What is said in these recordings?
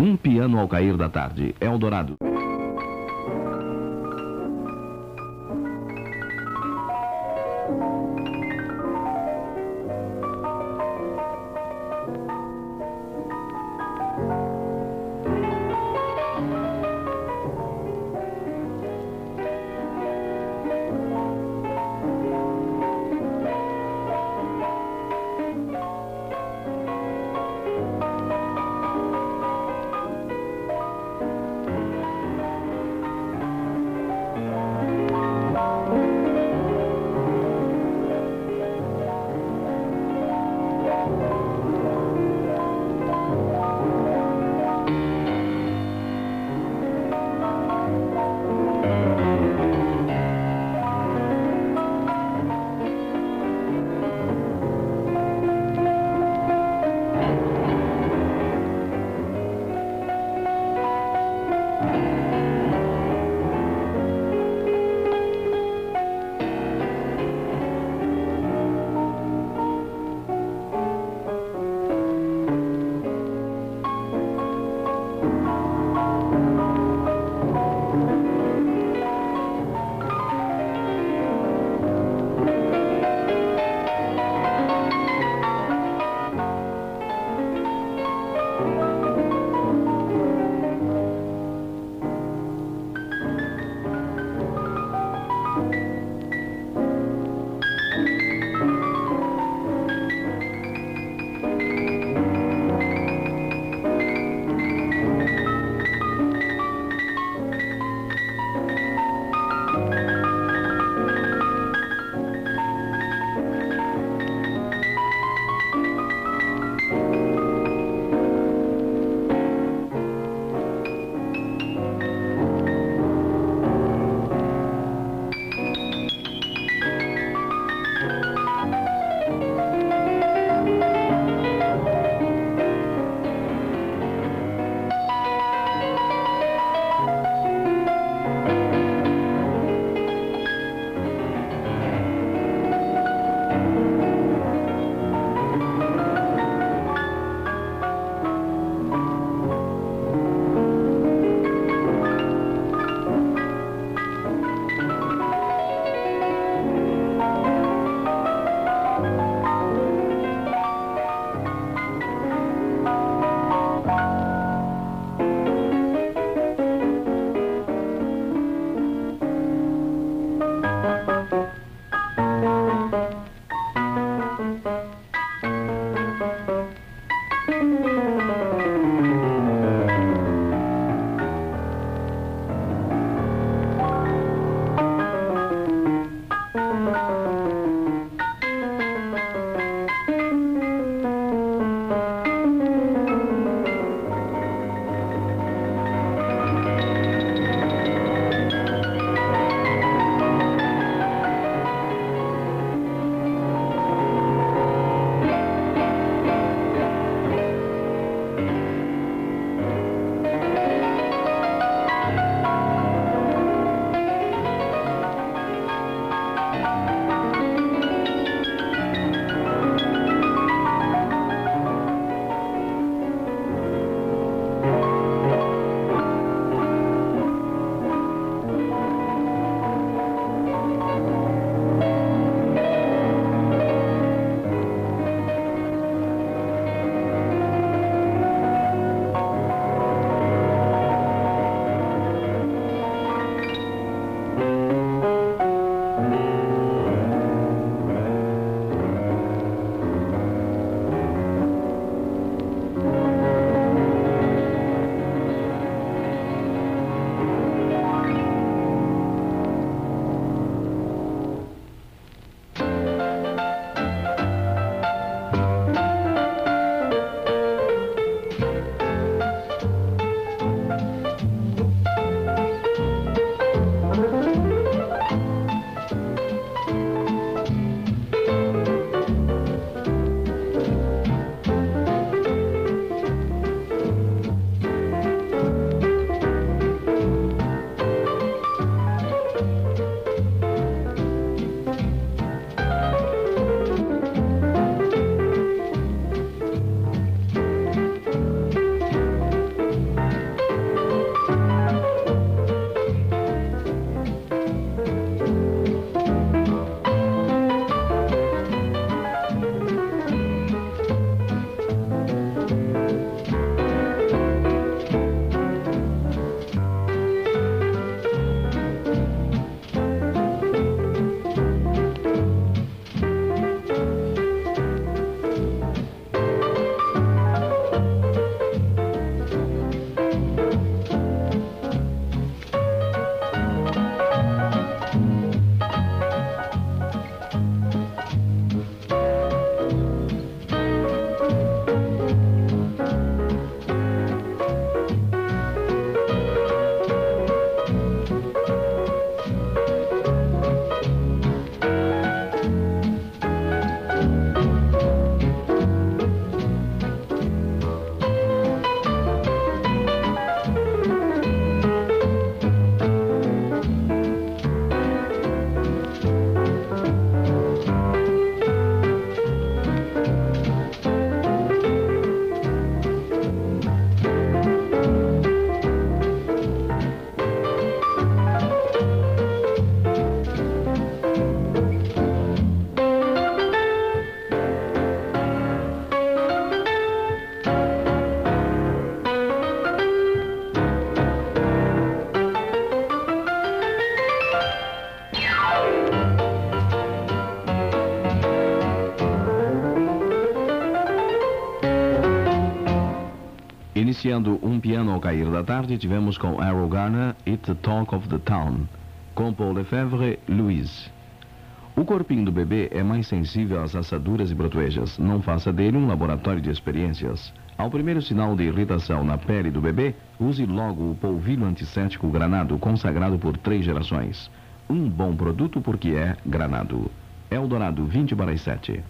Um piano ao cair da tarde. Eldorado. Iniciando um piano ao cair da tarde, tivemos com Errol Garner It's the Talk of the Town, com Paul Lefebvre, Louise. O corpinho do bebê é mais sensível às assaduras e brotuejas. Não faça dele um laboratório de experiências. Ao primeiro sinal de irritação na pele do bebê, use logo o polvilho antisséptico granado, consagrado por três gerações. Um bom produto porque é granado. Eldorado 20 para as 7.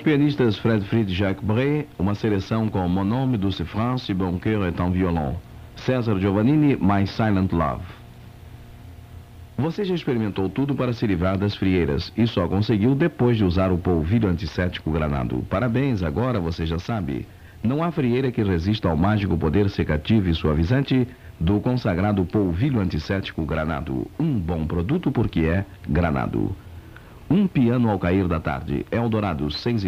Os pianistas Fred Fried Jacques Bré, uma seleção com Mon Nome, France e Bon Cœur est un violon. César Giovannini, My Silent Love. Você já experimentou tudo para se livrar das frieiras e só conseguiu depois de usar o polvilho antisséptico granado. Parabéns, agora você já sabe. Não há frieira que resista ao mágico poder secativo e suavizante do consagrado polvilho antisséptico granado. Um bom produto porque é granado. Um piano ao cair da tarde. Eldorado 6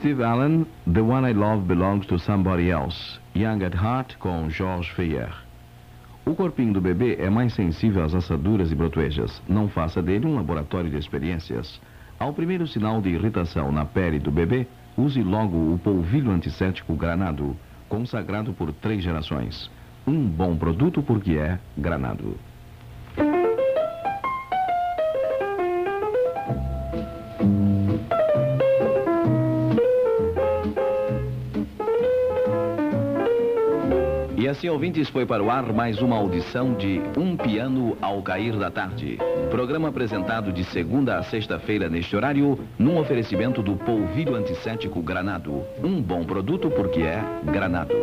Steve Allen, The One I Love Belongs to Somebody Else. Young at Heart, com Georges Feyer. O corpinho do bebê é mais sensível às assaduras e brotuejas. Não faça dele um laboratório de experiências. Ao primeiro sinal de irritação na pele do bebê, use logo o polvilho antisséptico granado, consagrado por três gerações. Um bom produto porque é granado. Assim, ouvintes, foi para o ar mais uma audição de Um Piano ao Cair da Tarde. Programa apresentado de segunda a sexta-feira neste horário, num oferecimento do polvilho antisséptico Granado. Um bom produto porque é Granado.